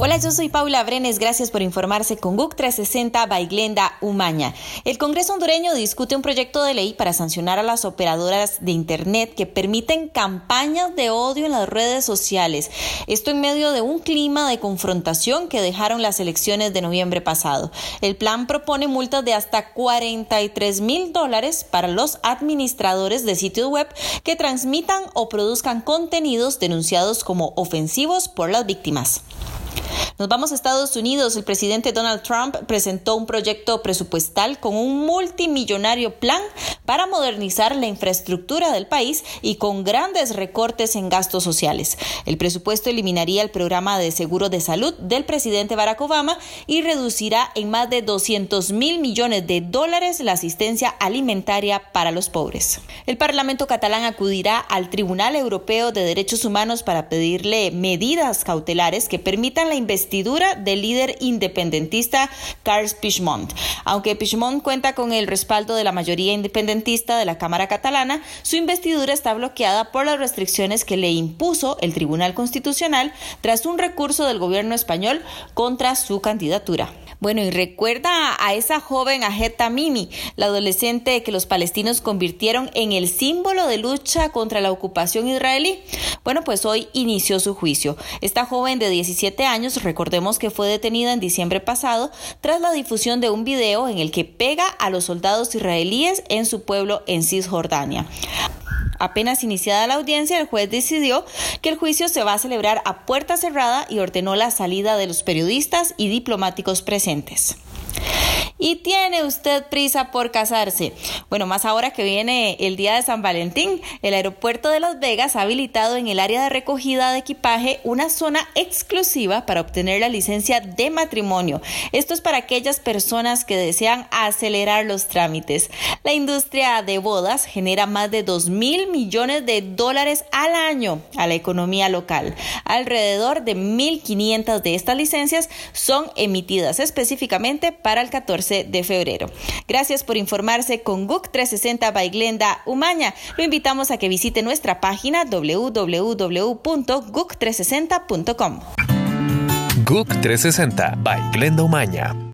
Hola, yo soy Paula Brenes. Gracias por informarse con GUC 360 by Glenda Umaña. El Congreso hondureño discute un proyecto de ley para sancionar a las operadoras de Internet que permiten campañas de odio en las redes sociales. Esto en medio de un clima de confrontación que dejaron las elecciones de noviembre pasado. El plan propone multas de hasta 43 mil dólares para los administradores de sitios web que transmitan o produzcan contenidos denunciados como ofensivos por las víctimas. Nos vamos a Estados Unidos. El presidente Donald Trump presentó un proyecto presupuestal con un multimillonario plan para modernizar la infraestructura del país y con grandes recortes en gastos sociales. El presupuesto eliminaría el programa de seguro de salud del presidente Barack Obama y reducirá en más de 200 mil millones de dólares la asistencia alimentaria para los pobres. El Parlamento catalán acudirá al Tribunal Europeo de Derechos Humanos para pedirle medidas cautelares que permitan la investigación del líder independentista Carles Pichmont. Aunque Pichmont cuenta con el respaldo de la mayoría independentista de la Cámara catalana, su investidura está bloqueada por las restricciones que le impuso el Tribunal Constitucional tras un recurso del gobierno español contra su candidatura. Bueno, y recuerda a esa joven Ajeta Mimi, la adolescente que los palestinos convirtieron en el símbolo de lucha contra la ocupación israelí. Bueno, pues hoy inició su juicio. Esta joven de 17 años, recordemos que fue detenida en diciembre pasado tras la difusión de un video en el que pega a los soldados israelíes en su pueblo en Cisjordania. Apenas iniciada la audiencia, el juez decidió que el juicio se va a celebrar a puerta cerrada y ordenó la salida de los periodistas y diplomáticos presentes. ¿Y tiene usted prisa por casarse? Bueno, más ahora que viene el día de San Valentín, el aeropuerto de Las Vegas ha habilitado en el área de recogida de equipaje una zona exclusiva para obtener la licencia de matrimonio. Esto es para aquellas personas que desean acelerar los trámites. La industria de bodas genera más de 2 mil millones de dólares al año a la economía local. Alrededor de 1.500 de estas licencias son emitidas específicamente para el 14 de febrero. Gracias por informarse con GUC 360 by Glenda Umaña. Lo invitamos a que visite nuestra página www.guc360.com. GUC 360 by Glenda Umaña.